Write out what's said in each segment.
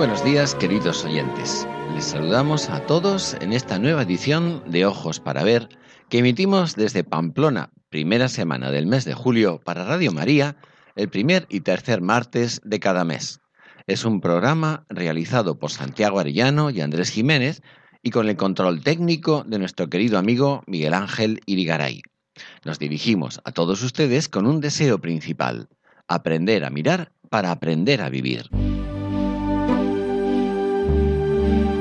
Buenos días, queridos oyentes. Les saludamos a todos en esta nueva edición de Ojos para Ver que emitimos desde Pamplona, primera semana del mes de julio, para Radio María, el primer y tercer martes de cada mes. Es un programa realizado por Santiago Arellano y Andrés Jiménez y con el control técnico de nuestro querido amigo Miguel Ángel Irigaray. Nos dirigimos a todos ustedes con un deseo principal, aprender a mirar para aprender a vivir. Thank you.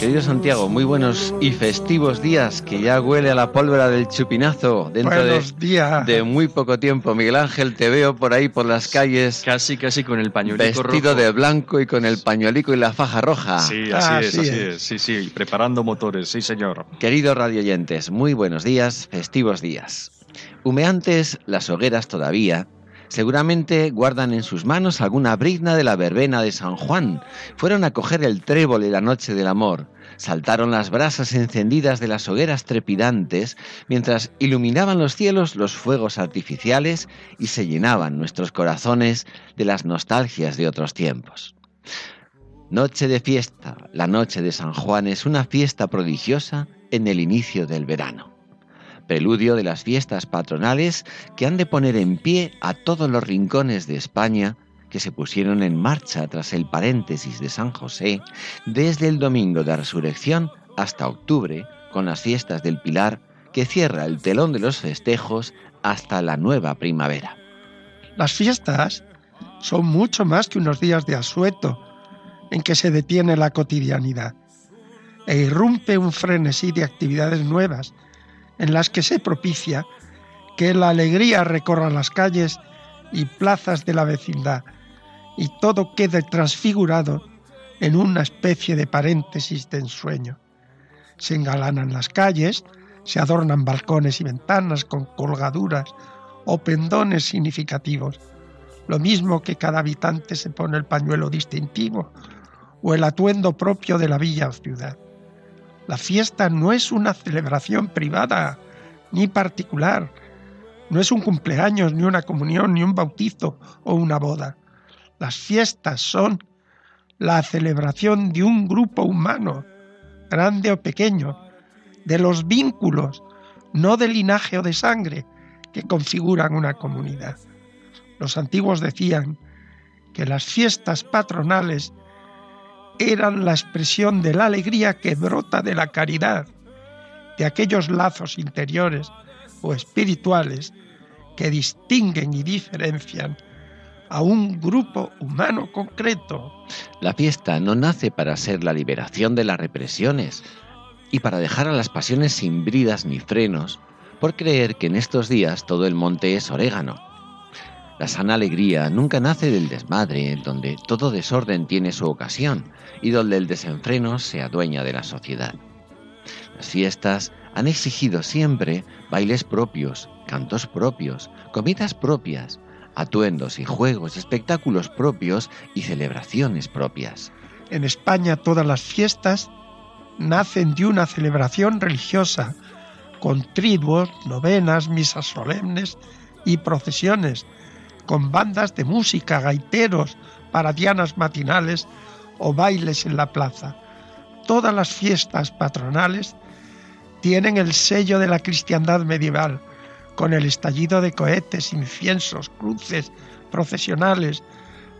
Querido Santiago, muy buenos y festivos días, que ya huele a la pólvora del chupinazo dentro de, días. de, muy poco tiempo. Miguel Ángel, te veo por ahí por las calles. Casi, casi con el pañuelico Vestido rojo. de blanco y con el pañuelico y la faja roja. Sí, así Ah, es, sí así es. es. Sí, sí, preparando motores, sí, señor. Queridos radioyentes, muy buenos días, festivos días. Humeantes las hogueras todavía, seguramente guardan en sus manos alguna brizna de la verbena de San Juan. Fueron a coger el trébol en la noche del amor. Saltaron las brasas encendidas de las hogueras trepidantes mientras iluminaban los cielos los fuegos artificiales y se llenaban nuestros corazones de las nostalgias de otros tiempos. Noche de fiesta, la noche de San Juan es una fiesta prodigiosa en el inicio del verano. Preludio de las fiestas patronales que han de poner en pie a todos los rincones de España que se pusieron en marcha tras el paréntesis de San José desde el domingo de resurrección hasta octubre con las fiestas del Pilar que cierra el telón de los festejos hasta la nueva primavera. Las fiestas son mucho más que unos días de asueto en que se detiene la cotidianidad e irrumpe un frenesí de actividades nuevas en las que se propicia que la alegría recorra las calles y plazas de la vecindad y todo quede transfigurado en una especie de paréntesis de ensueño. Se engalanan las calles, se adornan balcones y ventanas con colgaduras o pendones significativos, lo mismo que cada habitante se pone el pañuelo distintivo o el atuendo propio de la villa o ciudad. La fiesta no es una celebración privada ni particular, no es un cumpleaños, ni una comunión, ni un bautizo o una boda. Las fiestas son la celebración de un grupo humano, grande o pequeño, de los vínculos, no de linaje o de sangre, que configuran una comunidad. Los antiguos decían que las fiestas patronales eran la expresión de la alegría que brota de la caridad, de aquellos lazos interiores o espirituales que distinguen y diferencian a un grupo humano concreto. La fiesta no nace para ser la liberación de las represiones y para dejar a las pasiones sin bridas ni frenos, por creer que en estos días todo el monte es orégano. La sana alegría nunca nace del desmadre, donde todo desorden tiene su ocasión y donde el desenfreno se adueña de la sociedad. Las fiestas han exigido siempre bailes propios, cantos propios, comidas propias, atuendos y juegos, espectáculos propios y celebraciones propias. En España todas las fiestas nacen de una celebración religiosa, con triduos, novenas, misas solemnes y procesiones, con bandas de música, gaiteros, paradianas matinales o bailes en la plaza. Todas las fiestas patronales tienen el sello de la cristiandad medieval, con el estallido de cohetes, inciensos, cruces, procesionales,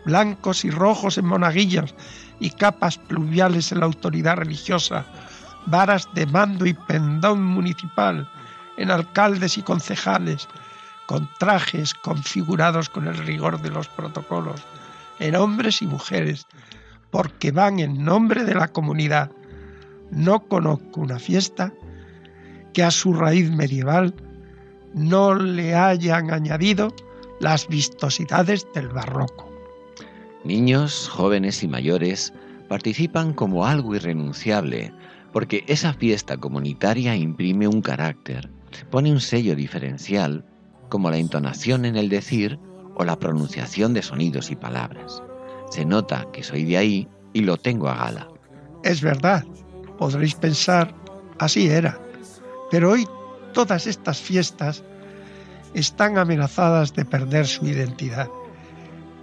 blancos y rojos en monaguillos y capas pluviales en la autoridad religiosa, varas de mando y pendón municipal en alcaldes y concejales, con trajes configurados con el rigor de los protocolos, en hombres y mujeres, porque van en nombre de la comunidad. No conozco una fiesta que a su raíz medieval no le hayan añadido las vistosidades del barroco. Niños, jóvenes y mayores participan como algo irrenunciable, porque esa fiesta comunitaria imprime un carácter, pone un sello diferencial, como la entonación en el decir o la pronunciación de sonidos y palabras. Se nota que soy de ahí y lo tengo a gala. Es verdad, podréis pensar, así era, pero hoy todas estas fiestas están amenazadas de perder su identidad.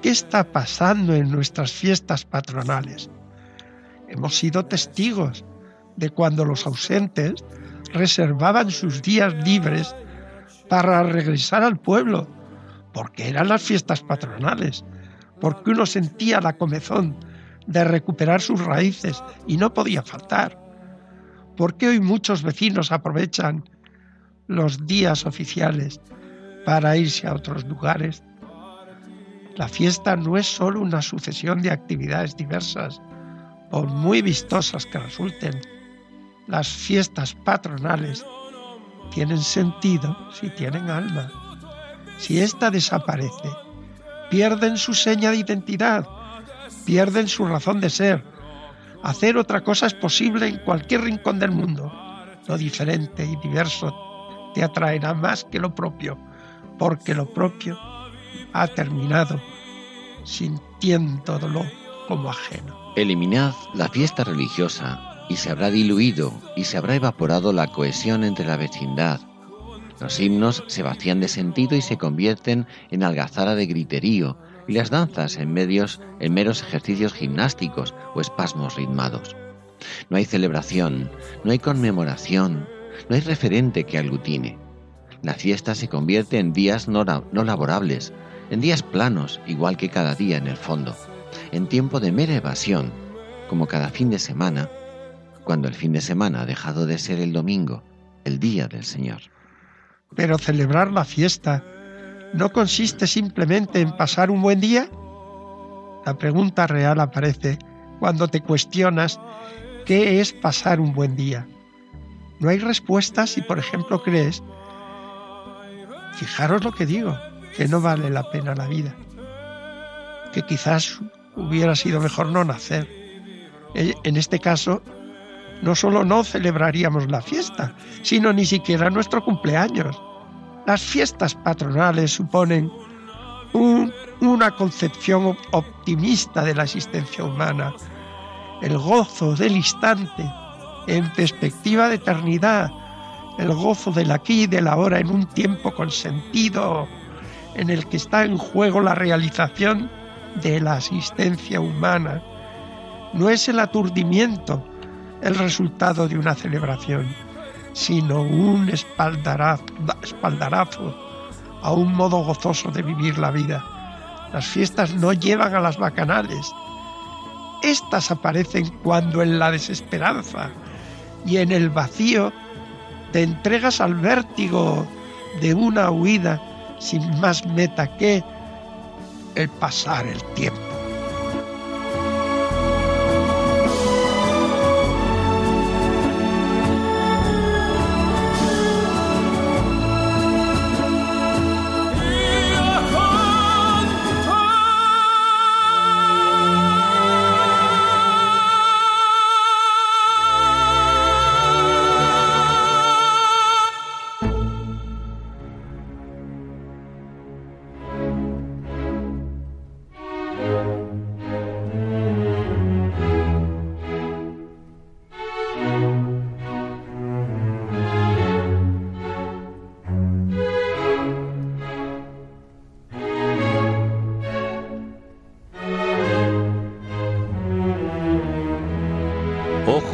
¿Qué está pasando en nuestras fiestas patronales? Hemos sido testigos de cuando los ausentes reservaban sus días libres para regresar al pueblo, porque eran las fiestas patronales, porque uno sentía la comezón de recuperar sus raíces y no podía faltar. ¿Por qué hoy muchos vecinos aprovechan los días oficiales para irse a otros lugares? La fiesta no es solo una sucesión de actividades diversas, por muy vistosas que resulten. Las fiestas patronales tienen sentido si tienen alma. Si ésta desaparece, pierden su seña de identidad, pierden su razón de ser. Hacer otra cosa es posible en cualquier rincón del mundo. Lo diferente y diverso te atraerá más que lo propio, porque lo propio ha terminado sintiéndolo como ajeno. Eliminad la fiesta religiosa y se habrá diluido y se habrá evaporado la cohesión entre la vecindad. Los himnos se vacían de sentido y se convierten en algazara de griterío y las danzas en medios en meros ejercicios gimnásticos o espasmos ritmados. No hay celebración, no hay conmemoración, no hay referente que aglutine. La fiesta se convierte en días no, no laborables, en días planos, igual que cada día en el fondo, en tiempo de mera evasión, como cada fin de semana, cuando el fin de semana ha dejado de ser el domingo, el día del Señor. Pero celebrar la fiesta no consiste simplemente en pasar un buen día. La pregunta real aparece cuando te cuestionas qué es pasar un buen día. No hay respuesta si, por ejemplo, crees, fijaros lo que digo, que no vale la pena la vida, que quizás hubiera sido mejor no nacer. E, en este caso, no solo no celebraríamos la fiesta, sino ni siquiera nuestro cumpleaños. Las fiestas patronales suponen una concepción optimista de la existencia humana, el gozo del instante en perspectiva de eternidad, el gozo del aquí y del ahora en un tiempo con sentido, en el que está en juego la realización de la asistencia humana. No es el aturdimiento el resultado de una celebración, sino un espaldarazo, a un modo gozoso de vivir la vida. Las fiestas no llevan a las bacanales. Estas aparecen cuando en la desesperanza y en el vacío te entregas al vértigo de una huida sin más meta que el pasar el tiempo.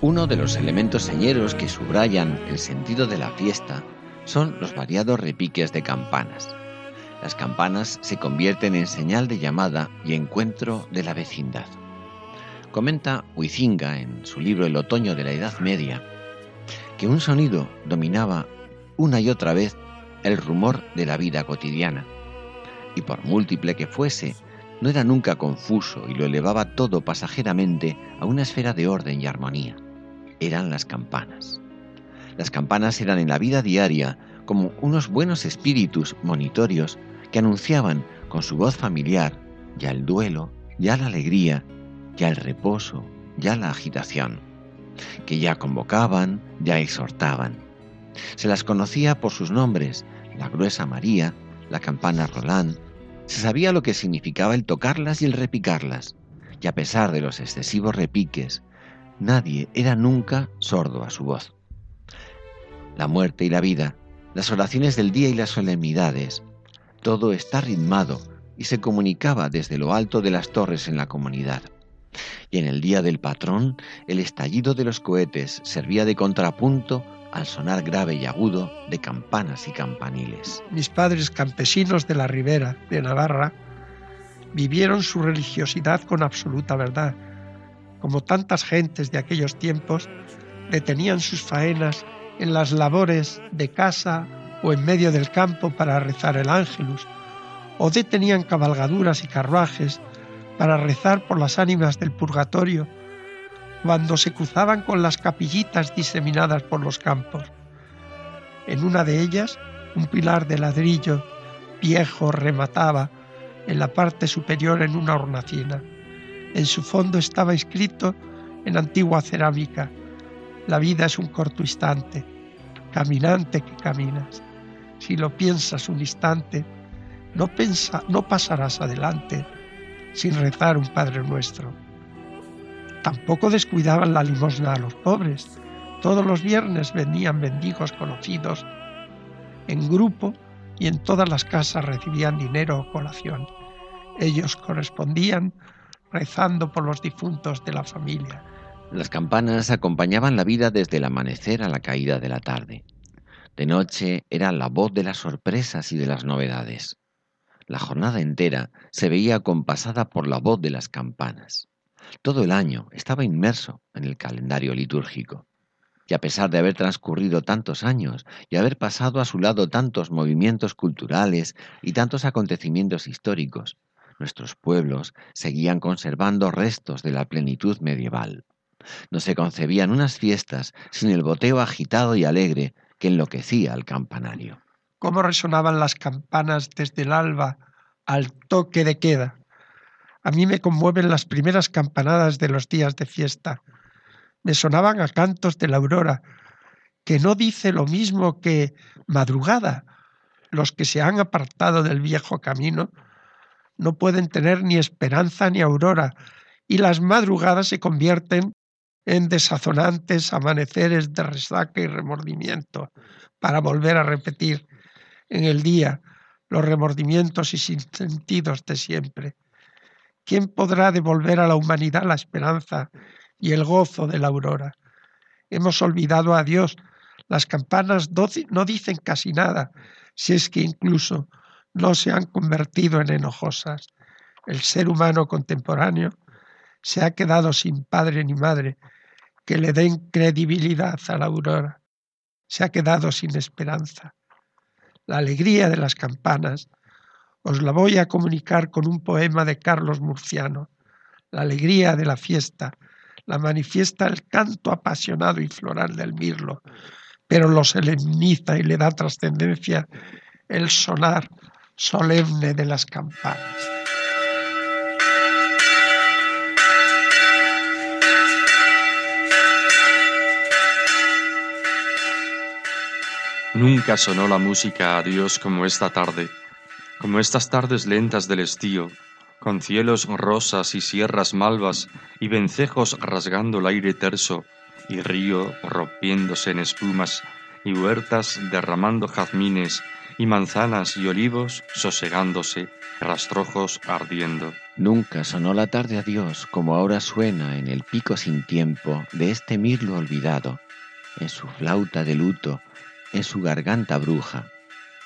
Uno de los elementos señeros que subrayan el sentido de la fiesta son los variados repiques de campanas. Las campanas se convierten en señal de llamada y encuentro de la vecindad. Comenta Huizinga en su libro El otoño de la Edad Media que un sonido dominaba una y otra vez el rumor de la vida cotidiana, y por múltiple que fuese, no era nunca confuso y lo elevaba todo pasajeramente a una esfera de orden y armonía. Eran las campanas. Las campanas eran en la vida diaria como unos buenos espíritus monitorios que anunciaban con su voz familiar ya el duelo, ya la alegría, ya el reposo, ya la agitación, que ya convocaban, ya exhortaban. Se las conocía por sus nombres, la gruesa María, la campana Roland, se sabía lo que significaba el tocarlas y el repicarlas, y a pesar de los excesivos repiques, nadie era nunca sordo a su voz. La muerte y la vida, las oraciones del día y las solemnidades, todo está ritmado y se comunicaba desde lo alto de las torres en la comunidad. Y en el día del patrón, el estallido de los cohetes servía de contrapunto al sonar grave y agudo de campanas y campaniles. Mis padres campesinos de la ribera de Navarra vivieron su religiosidad con absoluta verdad. Como tantas gentes de aquellos tiempos, detenían sus faenas en las labores de casa o en medio del campo para rezar el ángelus, o detenían cabalgaduras y carruajes para rezar por las ánimas del purgatorio, cuando se cruzaban con las capillitas diseminadas por los campos. En una de ellas, un pilar de ladrillo viejo remataba en la parte superior en una hornacina. En su fondo estaba escrito en antigua cerámica, la vida es un corto instante, caminante que caminas. Si lo piensas un instante, no, pensa, no pasarás adelante sin rezar un Padre Nuestro. Tampoco descuidaban la limosna a los pobres. Todos los viernes venían mendigos conocidos en grupo y en todas las casas recibían dinero o colación. Ellos correspondían rezando por los difuntos de la familia. Las campanas acompañaban la vida desde el amanecer a la caída de la tarde. De noche era la voz de las sorpresas y de las novedades. La jornada entera se veía acompasada por la voz de las campanas. Todo el año estaba inmerso en el calendario litúrgico. Y a pesar de haber transcurrido tantos años y haber pasado a su lado tantos movimientos culturales y tantos acontecimientos históricos, nuestros pueblos seguían conservando restos de la plenitud medieval. No se concebían unas fiestas sin el boteo agitado y alegre que enloquecía al campanario cómo resonaban las campanas desde el alba al toque de queda. A mí me conmueven las primeras campanadas de los días de fiesta. Me sonaban a cantos de la aurora, que no dice lo mismo que madrugada. Los que se han apartado del viejo camino no pueden tener ni esperanza ni aurora, y las madrugadas se convierten en desazonantes amaneceres de resaca y remordimiento, para volver a repetir en el día los remordimientos y sinsentidos de siempre. ¿Quién podrá devolver a la humanidad la esperanza y el gozo de la aurora? Hemos olvidado a Dios. Las campanas no dicen casi nada, si es que incluso no se han convertido en enojosas. El ser humano contemporáneo se ha quedado sin padre ni madre que le den credibilidad a la aurora. Se ha quedado sin esperanza la alegría de las campanas, os la voy a comunicar con un poema de Carlos Murciano. La alegría de la fiesta la manifiesta el canto apasionado y floral del mirlo, pero lo solemniza y le da trascendencia el sonar solemne de las campanas. Nunca sonó la música a Dios como esta tarde, como estas tardes lentas del estío, con cielos rosas y sierras malvas y vencejos rasgando el aire terso, y río rompiéndose en espumas, y huertas derramando jazmines, y manzanas y olivos sosegándose, rastrojos ardiendo. Nunca sonó la tarde a Dios como ahora suena en el pico sin tiempo de este mirlo olvidado, en su flauta de luto, en su garganta bruja.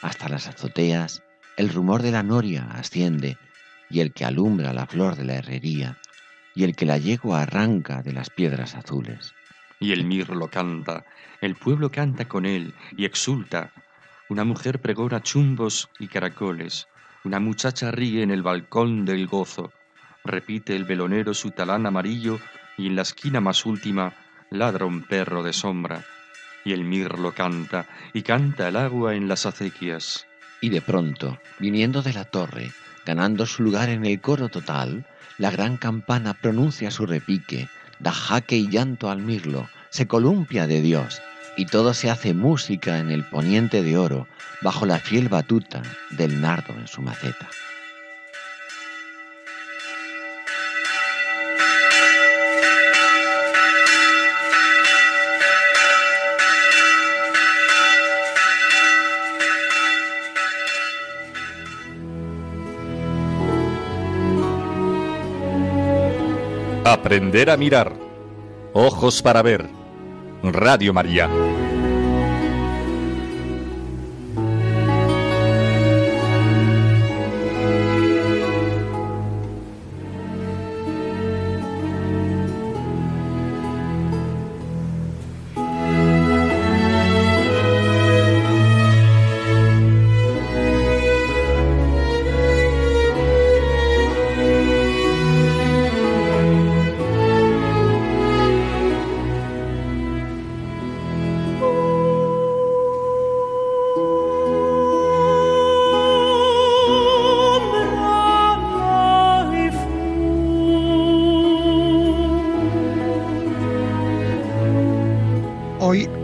Hasta las azoteas el rumor de la noria asciende, y el que alumbra la flor de la herrería, y el que la yegua arranca de las piedras azules. Y el mirlo canta, el pueblo canta con él y exulta. Una mujer pregona chumbos y caracoles, una muchacha ríe en el balcón del gozo, repite el velonero su talán amarillo y en la esquina más última ladra un perro de sombra. Y el mirlo canta, y canta el agua en las acequias. Y de pronto, viniendo de la torre, ganando su lugar en el coro total, la gran campana pronuncia su repique, da jaque y llanto al mirlo, se columpia de Dios, y todo se hace música en el poniente de oro, bajo la fiel batuta del nardo en su maceta. Aprender a mirar. Ojos para ver. Radio María.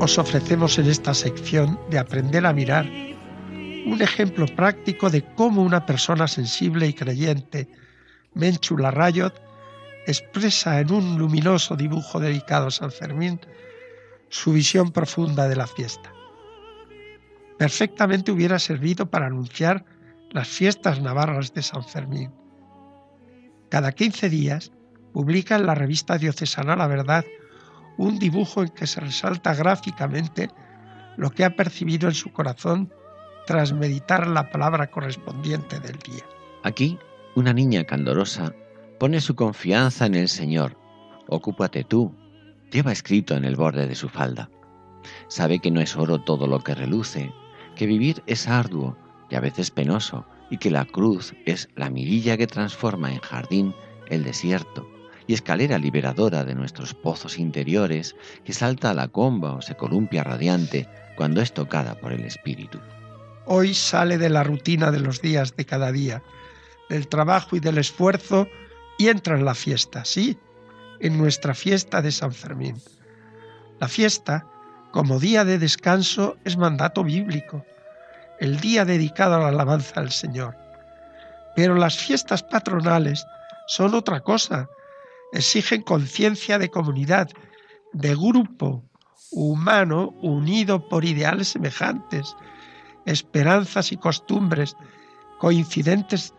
Os ofrecemos en esta sección de Aprender a mirar un ejemplo práctico de cómo una persona sensible y creyente, Menchu Larrayot, expresa en un luminoso dibujo dedicado a San Fermín su visión profunda de la fiesta. Perfectamente hubiera servido para anunciar las fiestas navarras de San Fermín. Cada 15 días publica en la revista diocesana La Verdad un dibujo en que se resalta gráficamente lo que ha percibido en su corazón tras meditar la palabra correspondiente del día. Aquí, una niña candorosa pone su confianza en el Señor. Ocúpate tú, lleva escrito en el borde de su falda. Sabe que no es oro todo lo que reluce, que vivir es arduo y a veces penoso, y que la cruz es la mirilla que transforma en jardín el desierto y escalera liberadora de nuestros pozos interiores que salta a la comba o se columpia radiante cuando es tocada por el Espíritu. Hoy sale de la rutina de los días de cada día, del trabajo y del esfuerzo y entra en la fiesta, sí, en nuestra fiesta de San Fermín. La fiesta, como día de descanso, es mandato bíblico, el día dedicado a la alabanza al Señor. Pero las fiestas patronales son otra cosa, exigen conciencia de comunidad, de grupo humano unido por ideales semejantes, esperanzas y costumbres coincidentes,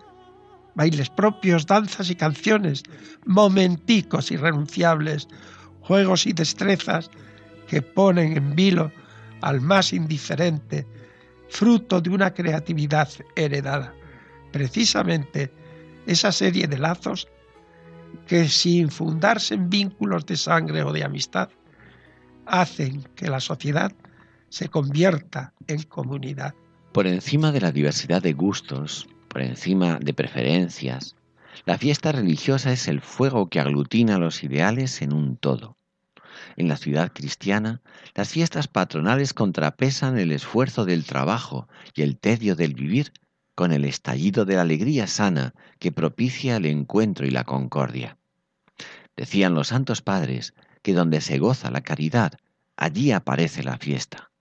bailes propios, danzas y canciones, momenticos irrenunciables, juegos y destrezas que ponen en vilo al más indiferente, fruto de una creatividad heredada. Precisamente esa serie de lazos que sin fundarse en vínculos de sangre o de amistad, hacen que la sociedad se convierta en comunidad. Por encima de la diversidad de gustos, por encima de preferencias, la fiesta religiosa es el fuego que aglutina los ideales en un todo. En la ciudad cristiana, las fiestas patronales contrapesan el esfuerzo del trabajo y el tedio del vivir con el estallido de la alegría sana que propicia el encuentro y la concordia. Decían los santos padres que donde se goza la caridad, allí aparece la fiesta.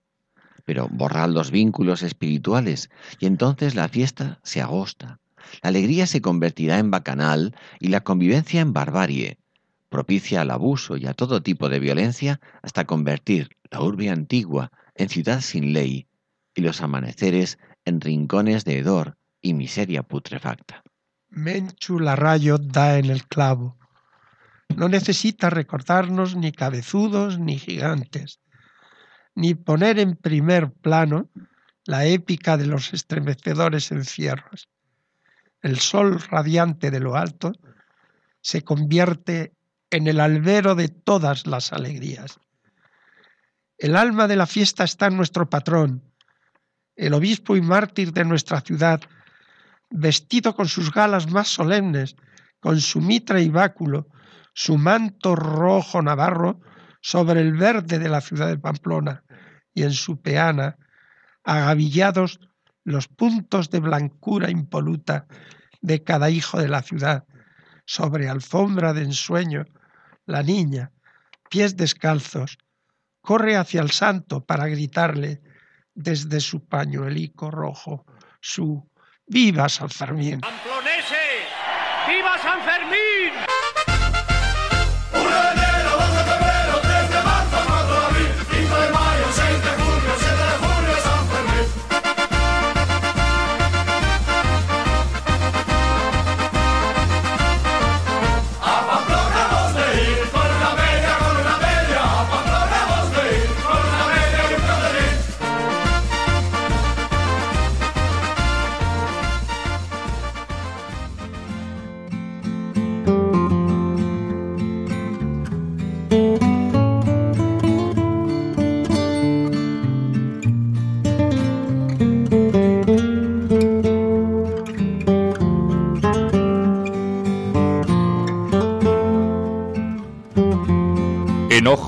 Pero borrad los vínculos espirituales y entonces la fiesta se agosta. La alegría se convertirá en bacanal y la convivencia en barbarie, propicia al abuso y a todo tipo de violencia hasta convertir la urbe antigua en ciudad sin ley y los amaneceres en rincones de hedor y miseria putrefacta. Menchu Larrayo da en el clavo. No necesita recordarnos ni cabezudos ni gigantes, ni poner en primer plano la épica de los estremecedores encierros. El sol radiante de lo alto se convierte en el albero de todas las alegrías. El alma de la fiesta está en nuestro patrón, el obispo y mártir de nuestra ciudad, vestido con sus galas más solemnes, con su mitra y báculo, su manto rojo navarro sobre el verde de la ciudad de Pamplona, y en su peana, agavillados los puntos de blancura impoluta de cada hijo de la ciudad, sobre alfombra de ensueño, la niña, pies descalzos, corre hacia el santo para gritarle desde su pañuelico rojo su ¡Viva San Fermín! ¡Viva San Fermín!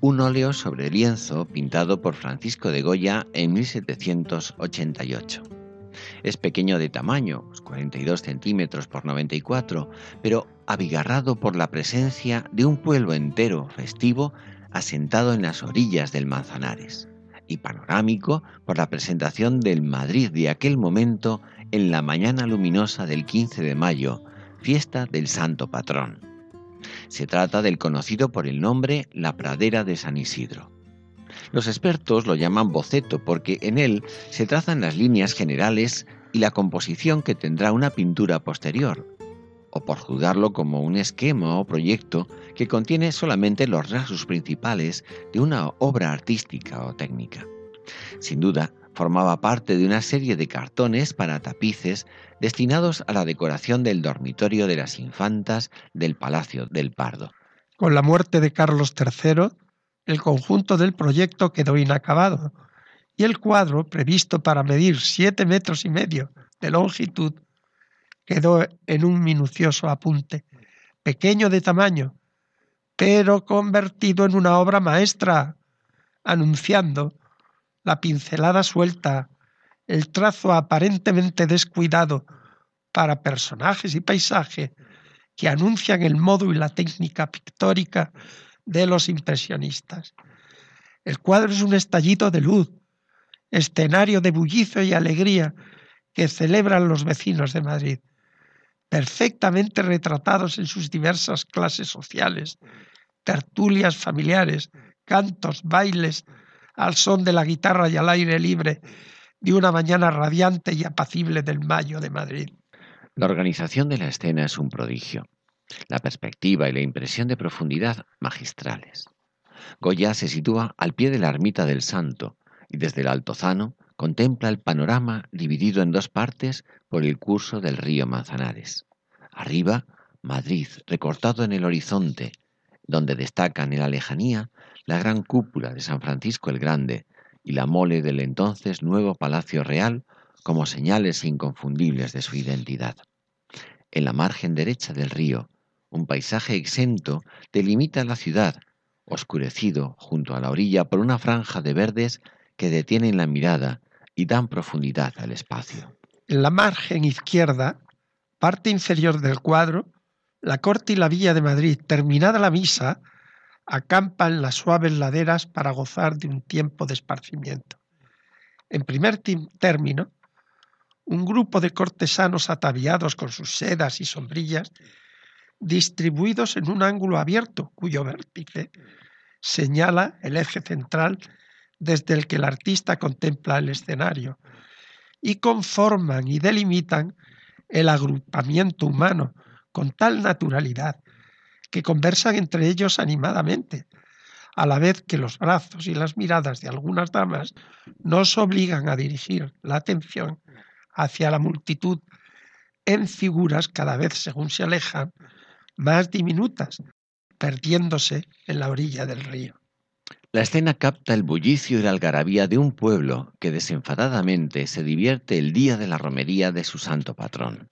Un óleo sobre lienzo pintado por Francisco de Goya en 1788. Es pequeño de tamaño, 42 centímetros por 94, pero abigarrado por la presencia de un pueblo entero festivo asentado en las orillas del Manzanares, y panorámico por la presentación del Madrid de aquel momento en la mañana luminosa del 15 de mayo, fiesta del Santo Patrón. Se trata del conocido por el nombre La Pradera de San Isidro. Los expertos lo llaman boceto porque en él se trazan las líneas generales y la composición que tendrá una pintura posterior, o por juzgarlo como un esquema o proyecto que contiene solamente los rasgos principales de una obra artística o técnica. Sin duda, formaba parte de una serie de cartones para tapices destinados a la decoración del dormitorio de las infantas del Palacio del Pardo. Con la muerte de Carlos III, el conjunto del proyecto quedó inacabado y el cuadro, previsto para medir siete metros y medio de longitud, quedó en un minucioso apunte, pequeño de tamaño, pero convertido en una obra maestra, anunciando la pincelada suelta, el trazo aparentemente descuidado para personajes y paisaje que anuncian el modo y la técnica pictórica de los impresionistas. El cuadro es un estallido de luz, escenario de bullicio y alegría que celebran los vecinos de Madrid, perfectamente retratados en sus diversas clases sociales, tertulias familiares, cantos, bailes, al son de la guitarra y al aire libre de una mañana radiante y apacible del mayo de Madrid. La organización de la escena es un prodigio. La perspectiva y la impresión de profundidad magistrales. Goya se sitúa al pie de la ermita del Santo y desde el Altozano contempla el panorama dividido en dos partes por el curso del río Manzanares. Arriba, Madrid, recortado en el horizonte, donde destacan en la lejanía la gran cúpula de San Francisco el Grande y la mole del entonces nuevo Palacio Real como señales inconfundibles de su identidad. En la margen derecha del río, un paisaje exento delimita la ciudad, oscurecido junto a la orilla por una franja de verdes que detienen la mirada y dan profundidad al espacio. En la margen izquierda, parte inferior del cuadro, la corte y la villa de Madrid, terminada la misa, acampan las suaves laderas para gozar de un tiempo de esparcimiento. En primer término, un grupo de cortesanos ataviados con sus sedas y sombrillas, distribuidos en un ángulo abierto cuyo vértice señala el eje central desde el que el artista contempla el escenario, y conforman y delimitan el agrupamiento humano con tal naturalidad que conversan entre ellos animadamente, a la vez que los brazos y las miradas de algunas damas nos obligan a dirigir la atención hacia la multitud en figuras cada vez según se alejan más diminutas, perdiéndose en la orilla del río. La escena capta el bullicio y la algarabía de un pueblo que desenfadadamente se divierte el día de la romería de su santo patrón.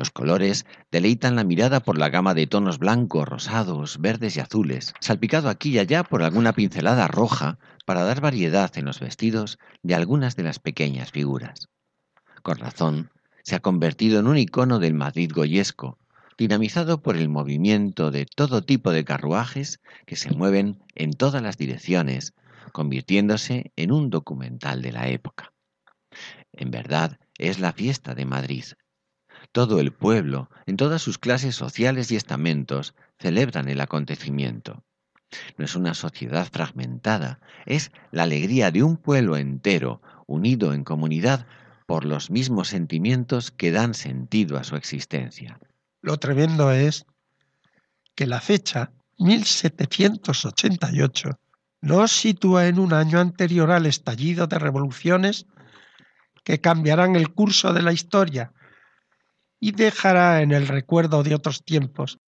Los colores deleitan la mirada por la gama de tonos blancos, rosados, verdes y azules, salpicado aquí y allá por alguna pincelada roja para dar variedad en los vestidos de algunas de las pequeñas figuras. Con razón, se ha convertido en un icono del Madrid goyesco, dinamizado por el movimiento de todo tipo de carruajes que se mueven en todas las direcciones, convirtiéndose en un documental de la época. En verdad, es la fiesta de Madrid, todo el pueblo, en todas sus clases sociales y estamentos, celebran el acontecimiento. No es una sociedad fragmentada, es la alegría de un pueblo entero, unido en comunidad por los mismos sentimientos que dan sentido a su existencia. Lo tremendo es que la fecha 1788 nos sitúa en un año anterior al estallido de revoluciones que cambiarán el curso de la historia y dejará en el recuerdo de otros tiempos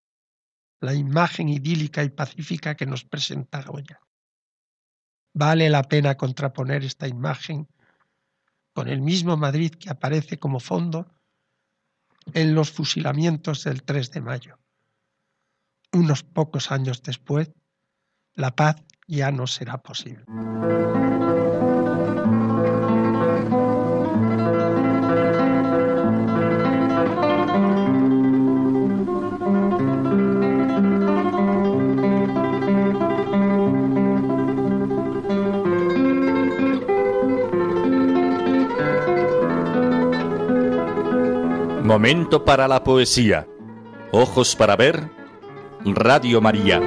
la imagen idílica y pacífica que nos presenta Goya. Vale la pena contraponer esta imagen con el mismo Madrid que aparece como fondo en los fusilamientos del 3 de mayo. Unos pocos años después, la paz ya no será posible. Momento para la poesía. Ojos para ver. Radio María.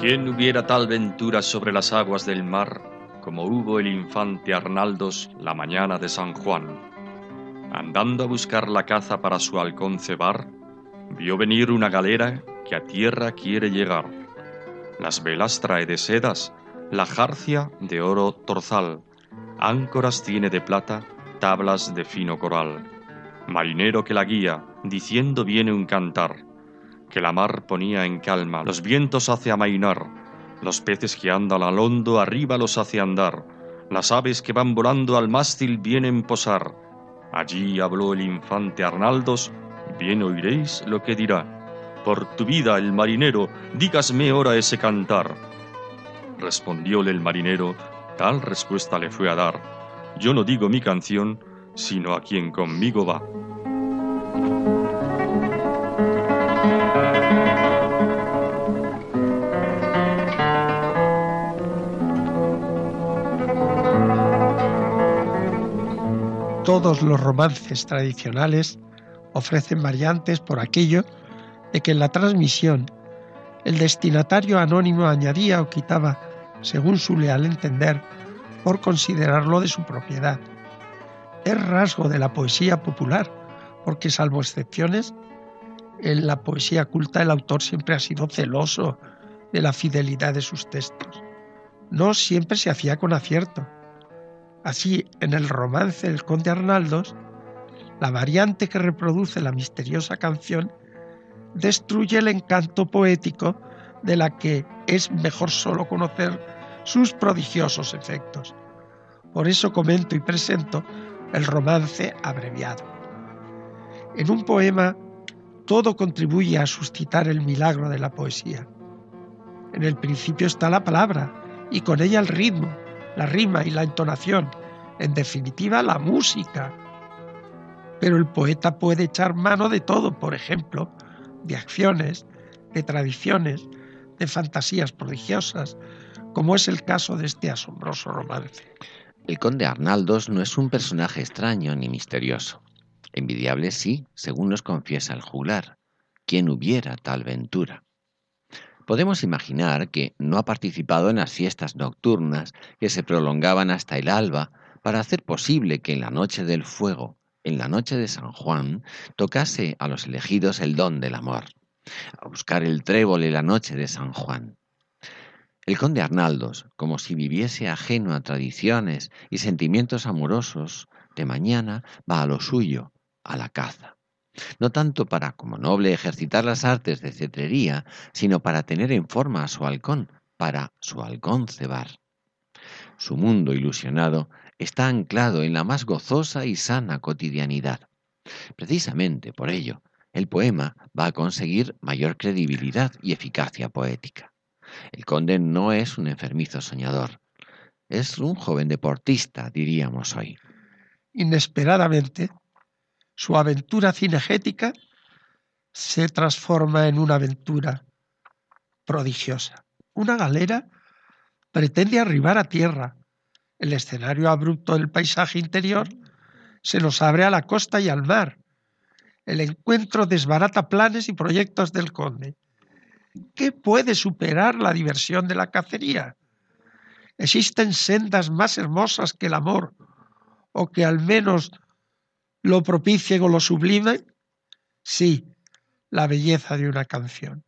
¿Quién hubiera tal ventura sobre las aguas del mar como hubo el infante Arnaldos la mañana de San Juan? Andando a buscar la caza para su halcón cebar, vio venir una galera que a tierra quiere llegar. Las velas trae de sedas, la jarcia de oro torzal, áncoras tiene de plata, tablas de fino coral. Marinero que la guía, diciendo viene un cantar, que la mar ponía en calma, los vientos hace amainar, los peces que andan al hondo arriba los hace andar, las aves que van volando al mástil vienen posar, Allí habló el infante Arnaldos, bien oiréis lo que dirá. Por tu vida, el marinero, dígasme ahora ese cantar. Respondióle el marinero, tal respuesta le fue a dar. Yo no digo mi canción, sino a quien conmigo va. Todos los romances tradicionales ofrecen variantes por aquello de que en la transmisión el destinatario anónimo añadía o quitaba según su leal entender por considerarlo de su propiedad. Es rasgo de la poesía popular, porque salvo excepciones, en la poesía culta el autor siempre ha sido celoso de la fidelidad de sus textos. No siempre se hacía con acierto, Así, en el romance del conde Arnaldos, la variante que reproduce la misteriosa canción destruye el encanto poético de la que es mejor solo conocer sus prodigiosos efectos. Por eso comento y presento el romance abreviado. En un poema todo contribuye a suscitar el milagro de la poesía. En el principio está la palabra y con ella el ritmo, la rima y la entonación, en definitiva la música. Pero el poeta puede echar mano de todo, por ejemplo, de acciones, de tradiciones, de fantasías prodigiosas, como es el caso de este asombroso romance. El conde Arnaldos no es un personaje extraño ni misterioso. Envidiable sí, según nos confiesa el juglar. ¿Quién hubiera tal ventura? Podemos imaginar que no ha participado en las fiestas nocturnas que se prolongaban hasta el alba para hacer posible que en la noche del fuego, en la noche de San Juan, tocase a los elegidos el don del amor, a buscar el trébol en la noche de San Juan. El conde Arnaldos, como si viviese ajeno a tradiciones y sentimientos amorosos, de mañana va a lo suyo, a la caza. No tanto para, como noble, ejercitar las artes de cetrería, sino para tener en forma a su halcón, para su halcón cebar. Su mundo ilusionado está anclado en la más gozosa y sana cotidianidad. Precisamente por ello, el poema va a conseguir mayor credibilidad y eficacia poética. El conde no es un enfermizo soñador, es un joven deportista, diríamos hoy. Inesperadamente, su aventura cinegética se transforma en una aventura prodigiosa. Una galera pretende arribar a tierra. El escenario abrupto del paisaje interior se nos abre a la costa y al mar. El encuentro desbarata planes y proyectos del conde. ¿Qué puede superar la diversión de la cacería? ¿Existen sendas más hermosas que el amor o que al menos lo propicien o lo sublimen? Sí, la belleza de una canción,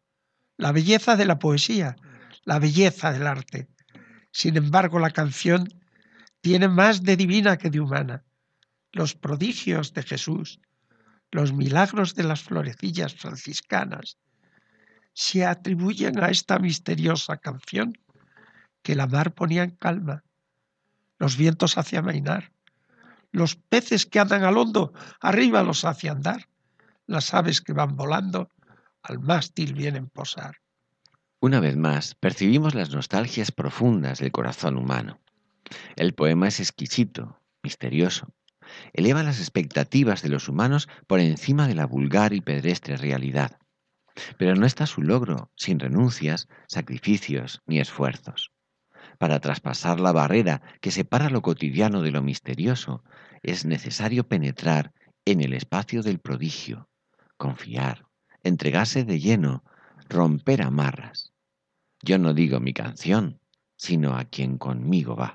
la belleza de la poesía, la belleza del arte. Sin embargo, la canción tiene más de divina que de humana. Los prodigios de Jesús, los milagros de las florecillas franciscanas, se atribuyen a esta misteriosa canción que la mar ponía en calma, los vientos hacían mainar, los peces que andan al hondo, arriba los hace andar. Las aves que van volando, al mástil vienen posar. Una vez más, percibimos las nostalgias profundas del corazón humano. El poema es exquisito, misterioso. Eleva las expectativas de los humanos por encima de la vulgar y pedestre realidad. Pero no está su logro sin renuncias, sacrificios ni esfuerzos. Para traspasar la barrera que separa lo cotidiano de lo misterioso, es necesario penetrar en el espacio del prodigio, confiar, entregarse de lleno, romper amarras. Yo no digo mi canción, sino a quien conmigo va.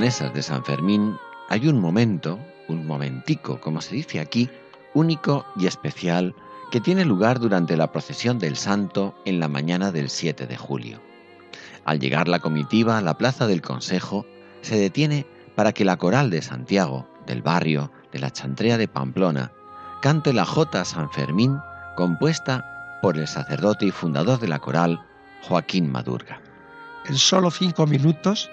Pamplonesas de San Fermín hay un momento, un momentico, como se dice aquí, único y especial que tiene lugar durante la procesión del Santo en la mañana del 7 de julio. Al llegar la comitiva a la plaza del Consejo, se detiene para que la coral de Santiago, del barrio de la Chantrea de Pamplona, cante la Jota San Fermín compuesta por el sacerdote y fundador de la coral, Joaquín Madurga. En solo cinco minutos,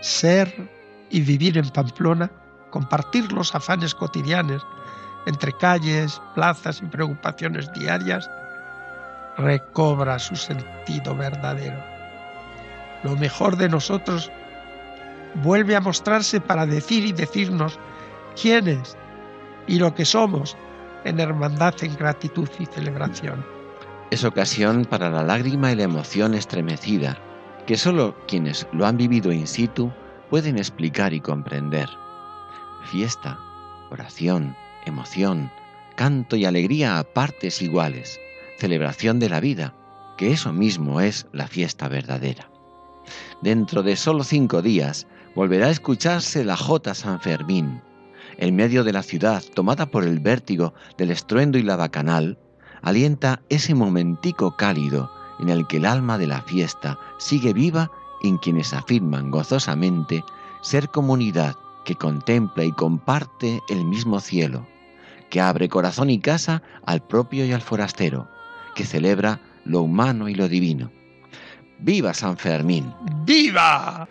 ser y vivir en Pamplona, compartir los afanes cotidianos entre calles, plazas y preocupaciones diarias, recobra su sentido verdadero. Lo mejor de nosotros vuelve a mostrarse para decir y decirnos quiénes y lo que somos en hermandad, en gratitud y celebración. Es ocasión para la lágrima y la emoción estremecida, que solo quienes lo han vivido in situ pueden explicar y comprender. Fiesta, oración, emoción, canto y alegría a partes iguales, celebración de la vida, que eso mismo es la fiesta verdadera. Dentro de solo cinco días volverá a escucharse la Jota San Fermín. En medio de la ciudad, tomada por el vértigo del estruendo y la bacanal, alienta ese momentico cálido en el que el alma de la fiesta sigue viva en quienes afirman gozosamente ser comunidad que contempla y comparte el mismo cielo, que abre corazón y casa al propio y al forastero, que celebra lo humano y lo divino. ¡Viva San Fermín! ¡Viva!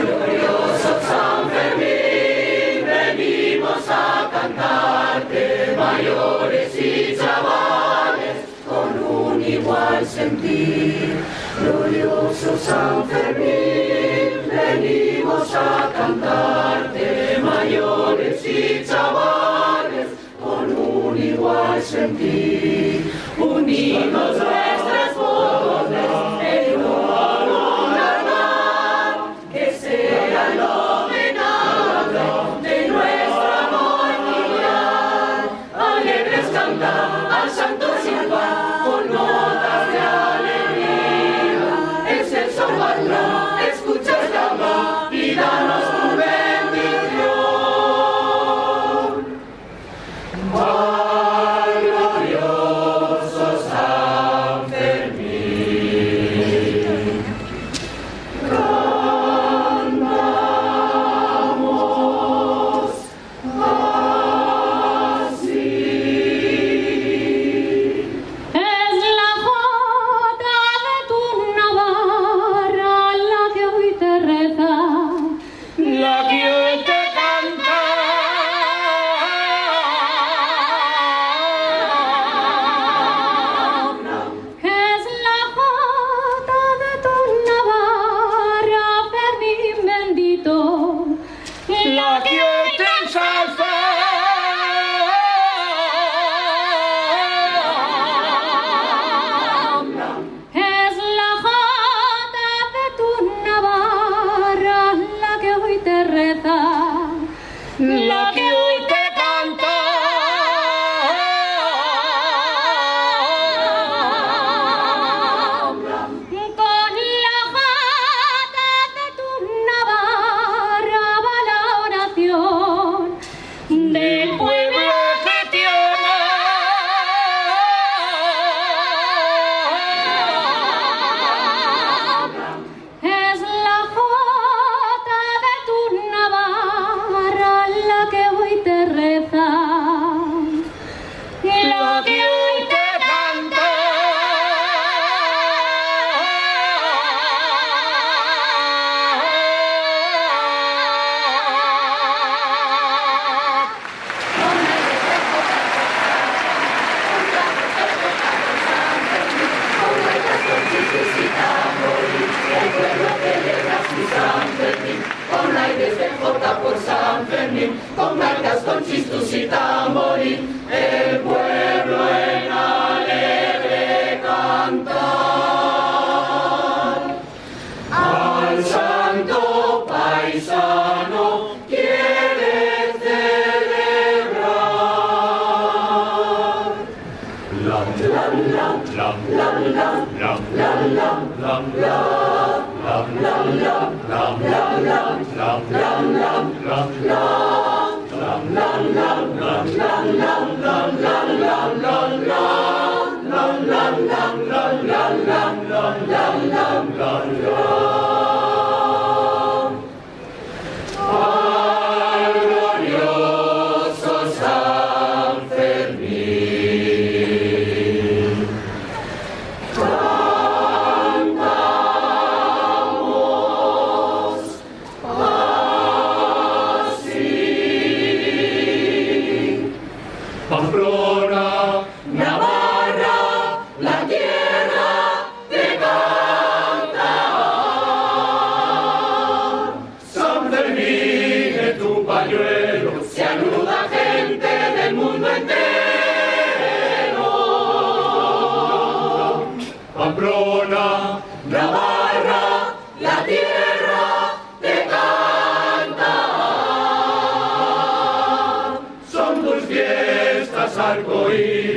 Glorioso San Fermín, venimos a cantarte, mayores y igual sentir. Glorioso San Fermín, venimos a cantarte, mayores y chavales, con un igual sentir. Unidos nuestras Pamplona, Navarra, la tierra te canta. Son tus fiestas arcoíris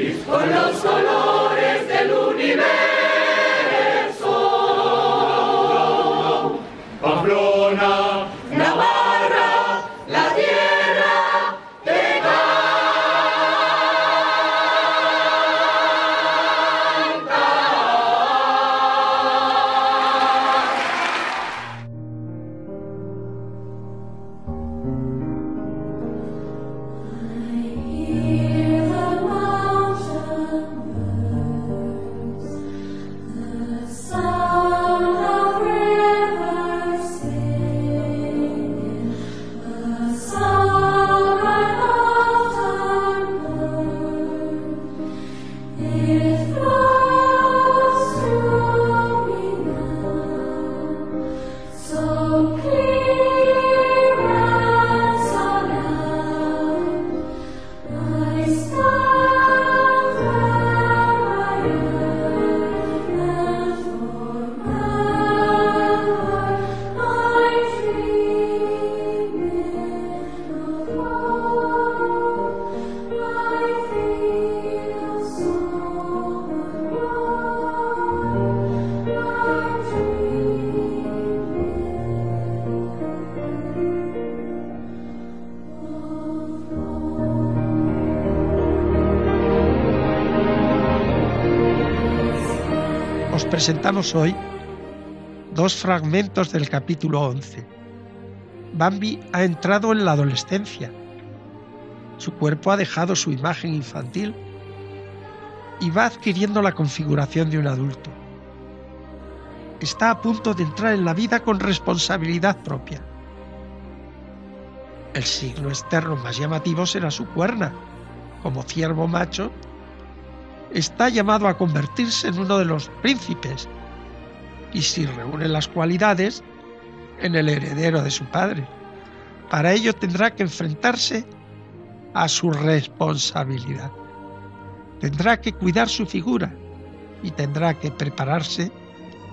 Os presentamos hoy dos fragmentos del capítulo 11. Bambi ha entrado en la adolescencia. Su cuerpo ha dejado su imagen infantil y va adquiriendo la configuración de un adulto. Está a punto de entrar en la vida con responsabilidad propia. El signo externo más llamativo será su cuerna. Como ciervo macho, está llamado a convertirse en uno de los príncipes y si reúne las cualidades, en el heredero de su padre. Para ello tendrá que enfrentarse a su responsabilidad. Tendrá que cuidar su figura y tendrá que prepararse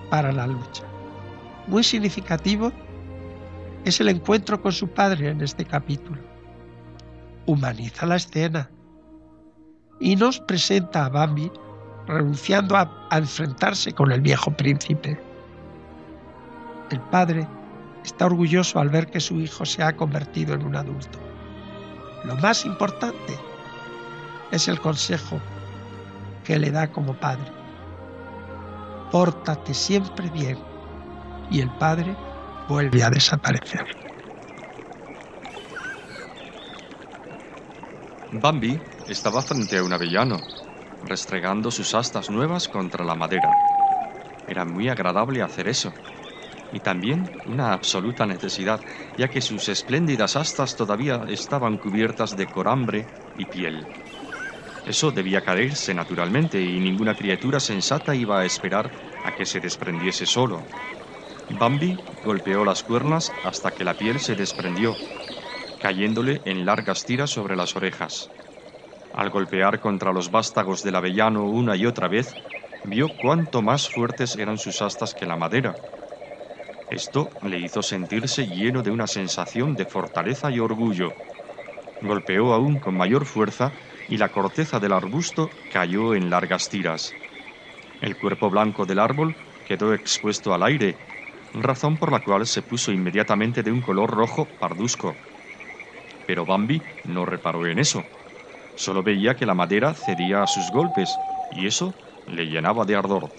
para la lucha. Muy significativo es el encuentro con su padre en este capítulo. Humaniza la escena y nos presenta a Bambi renunciando a, enfrentarse con el viejo príncipe. El padre está orgulloso al ver que su hijo se ha convertido en un adulto. Lo más importante es el consejo que le da como padre. Pórtate siempre bien y el padre vuelve a desaparecer. Bambi estaba frente a un avellano, restregando sus astas nuevas contra la madera. Era muy agradable hacer eso. Y también una absoluta necesidad, ya que sus espléndidas astas todavía estaban cubiertas de corambre y piel. Eso debía caerse naturalmente y ninguna criatura sensata iba a esperar a que se desprendiese solo. Bambi golpeó las cuernas hasta que la piel se desprendió, cayéndole en largas tiras sobre las orejas. Al golpear contra los vástagos del avellano una y otra vez, vio cuánto más fuertes eran sus astas que la madera. Esto le hizo sentirse lleno de una sensación de fortaleza y orgullo. Golpeó aún con mayor fuerza y la corteza del arbusto cayó en largas tiras. El cuerpo blanco del árbol quedó expuesto al aire, razón por la cual se puso inmediatamente de un color rojo pardusco. Pero Bambi no reparó en eso. Solo veía que la madera cedía a sus golpes y eso le llenaba de ardor.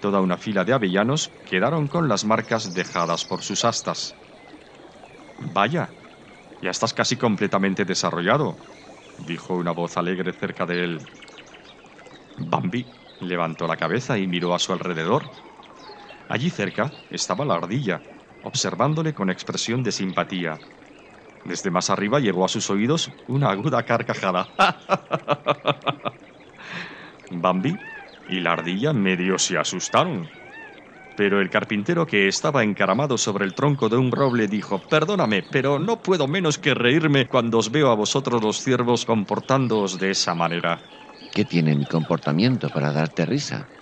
Toda una fila de avellanos quedaron con las marcas dejadas por sus astas. Vaya, ya estás casi completamente desarrollado, dijo una voz alegre cerca de él. Bambi levantó la cabeza y miró a su alrededor. Allí cerca estaba la ardilla, observándole con expresión de simpatía. Desde más arriba llegó a sus oídos una aguda carcajada. Bambi y la ardilla medio se asustaron. Pero el carpintero que estaba encaramado sobre el tronco de un roble dijo, Perdóname, pero no puedo menos que reírme cuando os veo a vosotros los ciervos comportándoos de esa manera. ¿Qué tiene mi comportamiento para darte risa?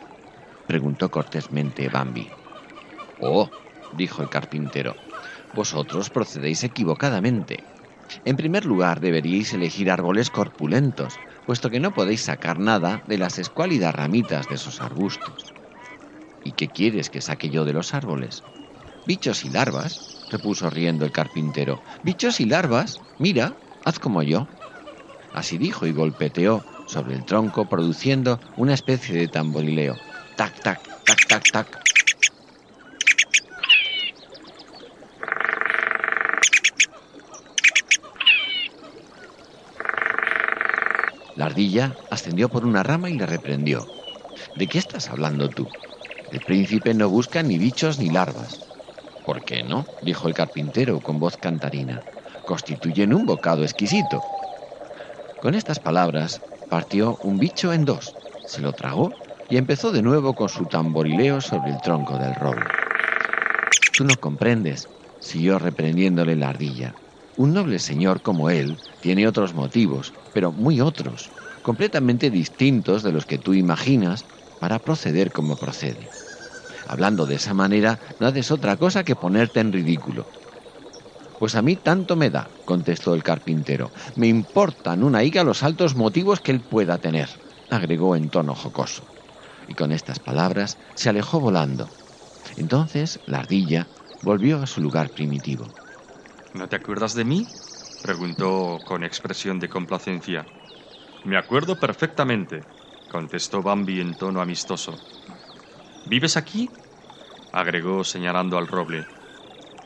preguntó cortésmente Bambi. Oh, dijo el carpintero, vosotros procedéis equivocadamente. En primer lugar, deberíais elegir árboles corpulentos, puesto que no podéis sacar nada de las escuálidas ramitas de esos arbustos. ¿Y qué quieres que saque yo de los árboles? Bichos y larvas, repuso riendo el carpintero. Bichos y larvas, mira, haz como yo. Así dijo y golpeteó sobre el tronco, produciendo una especie de tamborileo. Tac, tac, tac, tac, tac. La ardilla ascendió por una rama y le reprendió. ¿De qué estás hablando tú? El príncipe no busca ni bichos ni larvas. ¿Por qué no? dijo el carpintero con voz cantarina. Constituyen un bocado exquisito. Con estas palabras partió un bicho en dos, se lo tragó y empezó de nuevo con su tamborileo sobre el tronco del roble. Tú no comprendes, siguió reprendiéndole la ardilla. Un noble señor como él tiene otros motivos, pero muy otros, completamente distintos de los que tú imaginas para proceder como procede. Hablando de esa manera, no haces otra cosa que ponerte en ridículo. Pues a mí tanto me da, contestó el carpintero. Me importan una higa los altos motivos que él pueda tener, agregó en tono jocoso. Y con estas palabras se alejó volando. Entonces la ardilla volvió a su lugar primitivo. ¿No te acuerdas de mí? Preguntó con expresión de complacencia. Me acuerdo perfectamente, contestó Bambi en tono amistoso. ¿Vives aquí? agregó señalando al roble.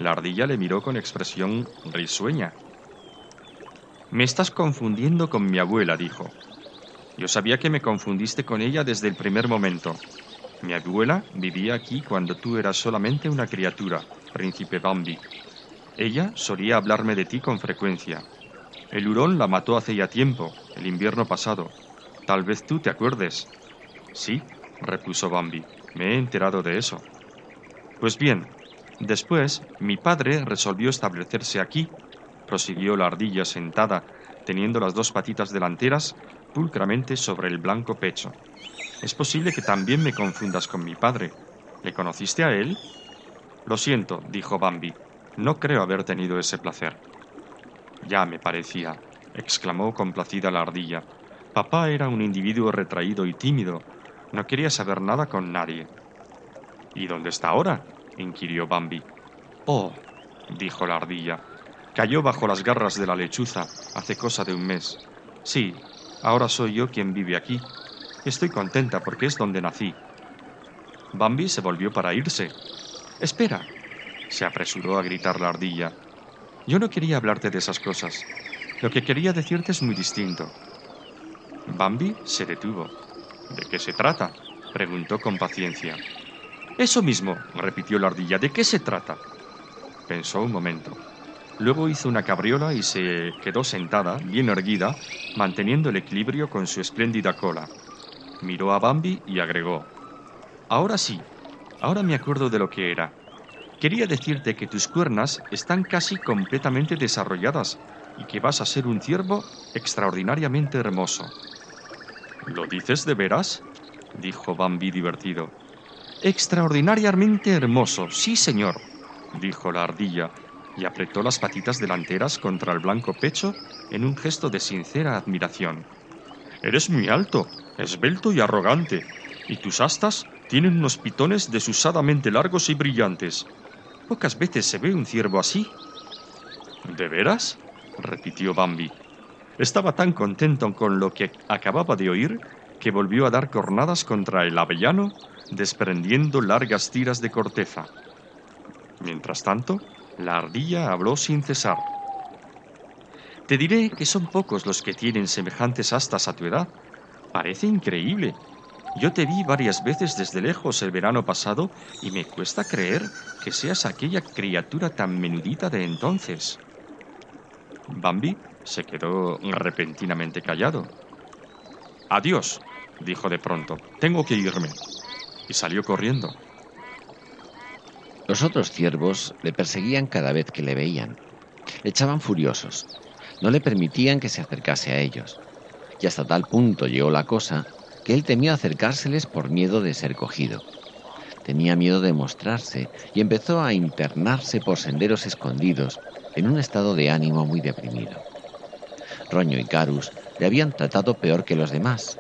La ardilla le miró con expresión risueña. Me estás confundiendo con mi abuela, dijo. Yo sabía que me confundiste con ella desde el primer momento. Mi abuela vivía aquí cuando tú eras solamente una criatura, príncipe Bambi. Ella solía hablarme de ti con frecuencia. El hurón la mató hace ya tiempo, el invierno pasado. Tal vez tú te acuerdes. Sí, repuso Bambi, me he enterado de eso. Pues bien, después mi padre resolvió establecerse aquí, prosiguió la ardilla sentada, teniendo las dos patitas delanteras pulcramente sobre el blanco pecho. Es posible que también me confundas con mi padre. ¿Le conociste a él? Lo siento, dijo Bambi, no creo haber tenido ese placer. Ya me parecía, exclamó complacida la ardilla. Papá era un individuo retraído y tímido. No quería saber nada con nadie. ¿Y dónde está ahora? inquirió Bambi. Oh, dijo la ardilla. Cayó bajo las garras de la lechuza hace cosa de un mes. Sí, ahora soy yo quien vive aquí. Estoy contenta porque es donde nací. Bambi se volvió para irse. Espera, se apresuró a gritar la ardilla. Yo no quería hablarte de esas cosas. Lo que quería decirte es muy distinto. Bambi se detuvo. ¿De qué se trata? preguntó con paciencia. Eso mismo, repitió la ardilla. ¿De qué se trata? Pensó un momento. Luego hizo una cabriola y se quedó sentada, bien erguida, manteniendo el equilibrio con su espléndida cola. Miró a Bambi y agregó. Ahora sí, ahora me acuerdo de lo que era. Quería decirte que tus cuernas están casi completamente desarrolladas y que vas a ser un ciervo extraordinariamente hermoso. ¿Lo dices de veras? dijo Bambi divertido. Extraordinariamente hermoso, sí señor, dijo la ardilla y apretó las patitas delanteras contra el blanco pecho en un gesto de sincera admiración. Eres muy alto, esbelto y arrogante, y tus astas tienen unos pitones desusadamente largos y brillantes. Pocas veces se ve un ciervo así. ¿De veras? repitió Bambi. Estaba tan contento con lo que acababa de oír que volvió a dar cornadas contra el avellano, desprendiendo largas tiras de corteza. Mientras tanto, la ardilla habló sin cesar. Te diré que son pocos los que tienen semejantes astas a tu edad. Parece increíble. Yo te vi varias veces desde lejos el verano pasado y me cuesta creer que seas aquella criatura tan menudita de entonces. Bambi se quedó repentinamente callado. Adiós, dijo de pronto. Tengo que irme. Y salió corriendo. Los otros ciervos le perseguían cada vez que le veían. Le echaban furiosos. No le permitían que se acercase a ellos. Y hasta tal punto llegó la cosa que él temía acercárseles por miedo de ser cogido. Tenía miedo de mostrarse y empezó a internarse por senderos escondidos en un estado de ánimo muy deprimido. Roño y Carus le habían tratado peor que los demás.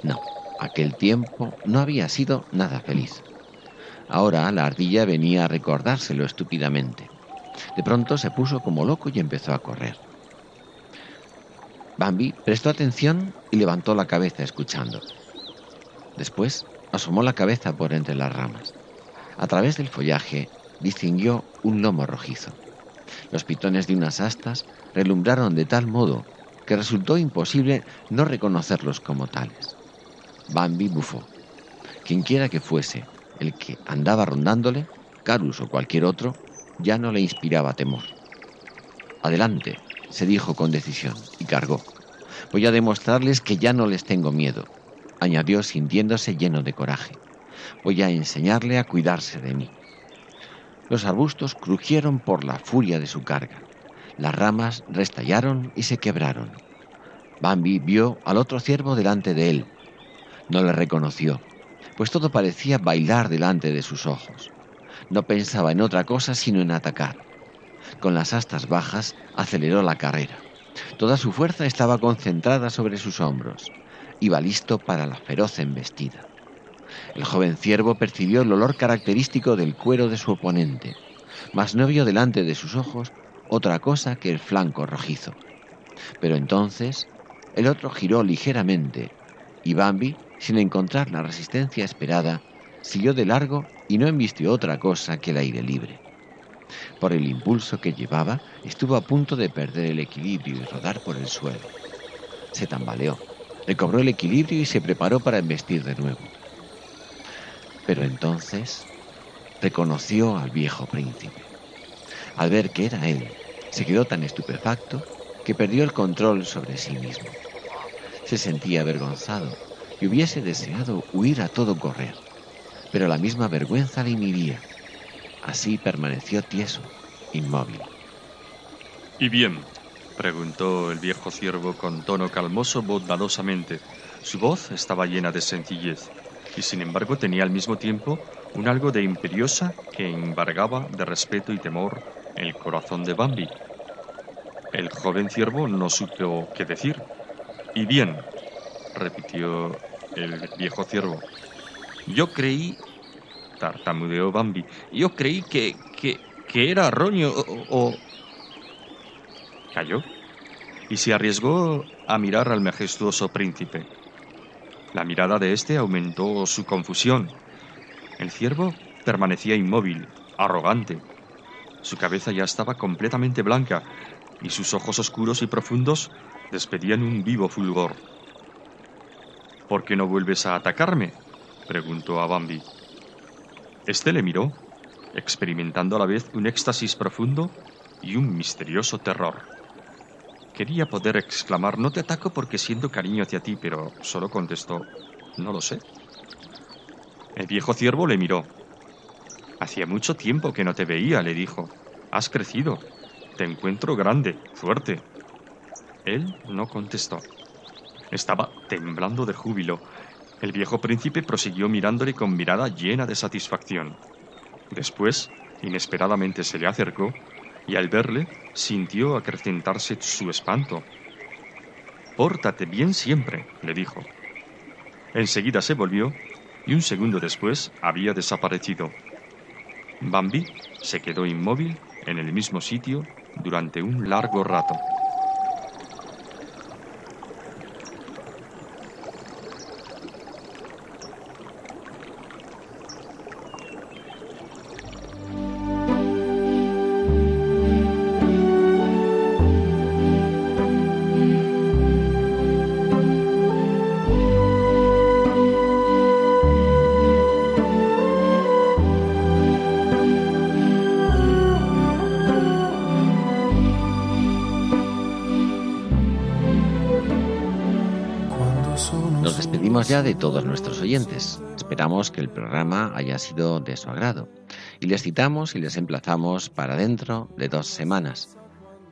No, aquel tiempo no había sido nada feliz. Ahora la ardilla venía a recordárselo estúpidamente. De pronto se puso como loco y empezó a correr. Bambi prestó atención y levantó la cabeza escuchando. Después asomó la cabeza por entre las ramas. A través del follaje distinguió un lomo rojizo. Los pitones de unas astas relumbraron de tal modo que resultó imposible no reconocerlos como tales. Bambi bufó. Quienquiera que fuese el que andaba rondándole, Carus o cualquier otro, ya no le inspiraba temor. Adelante, se dijo con decisión, y cargó. Voy a demostrarles que ya no les tengo miedo, añadió sintiéndose lleno de coraje. Voy a enseñarle a cuidarse de mí. Los arbustos crujieron por la furia de su carga. Las ramas restallaron y se quebraron. Bambi vio al otro ciervo delante de él. No le reconoció, pues todo parecía bailar delante de sus ojos. No pensaba en otra cosa sino en atacar. Con las astas bajas aceleró la carrera. Toda su fuerza estaba concentrada sobre sus hombros. Iba listo para la feroz embestida. El joven ciervo percibió el olor característico del cuero de su oponente, mas no vio delante de sus ojos otra cosa que el flanco rojizo. Pero entonces el otro giró ligeramente y Bambi, sin encontrar la resistencia esperada, siguió de largo y no embistió otra cosa que el aire libre. Por el impulso que llevaba, estuvo a punto de perder el equilibrio y rodar por el suelo. Se tambaleó, recobró el equilibrio y se preparó para embestir de nuevo. Pero entonces reconoció al viejo príncipe. Al ver que era él, se quedó tan estupefacto que perdió el control sobre sí mismo. Se sentía avergonzado y hubiese deseado huir a todo correr, pero la misma vergüenza le inhibía. Así permaneció tieso, inmóvil. ¿Y bien? preguntó el viejo ciervo con tono calmoso bondadosamente. Su voz estaba llena de sencillez y sin embargo tenía al mismo tiempo un algo de imperiosa que embargaba de respeto y temor el corazón de Bambi. El joven ciervo no supo qué decir. Y bien, repitió el viejo ciervo, yo creí, tartamudeó Bambi, yo creí que, que, que era roño o, o... Cayó y se arriesgó a mirar al majestuoso príncipe. La mirada de éste aumentó su confusión. El ciervo permanecía inmóvil, arrogante. Su cabeza ya estaba completamente blanca y sus ojos oscuros y profundos despedían un vivo fulgor. ¿Por qué no vuelves a atacarme? preguntó a Bambi. Este le miró, experimentando a la vez un éxtasis profundo y un misterioso terror. Quería poder exclamar, no te ataco porque siento cariño hacia ti, pero solo contestó, no lo sé. El viejo ciervo le miró. Hacía mucho tiempo que no te veía, le dijo. Has crecido. Te encuentro grande, fuerte. Él no contestó. Estaba temblando de júbilo. El viejo príncipe prosiguió mirándole con mirada llena de satisfacción. Después, inesperadamente se le acercó y al verle sintió acrecentarse su espanto. Pórtate bien siempre, le dijo. Enseguida se volvió y un segundo después había desaparecido. Bambi se quedó inmóvil en el mismo sitio durante un largo rato. De todos nuestros oyentes. Esperamos que el programa haya sido de su agrado y les citamos y les emplazamos para dentro de dos semanas.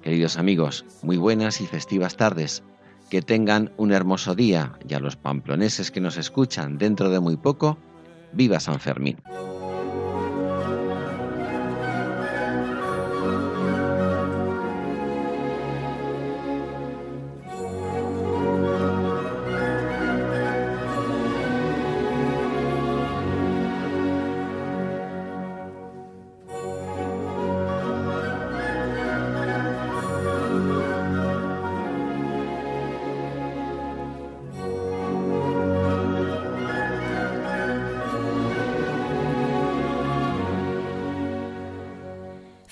Queridos amigos, muy buenas y festivas tardes. Que tengan un hermoso día y a los pamploneses que nos escuchan dentro de muy poco, viva San Fermín.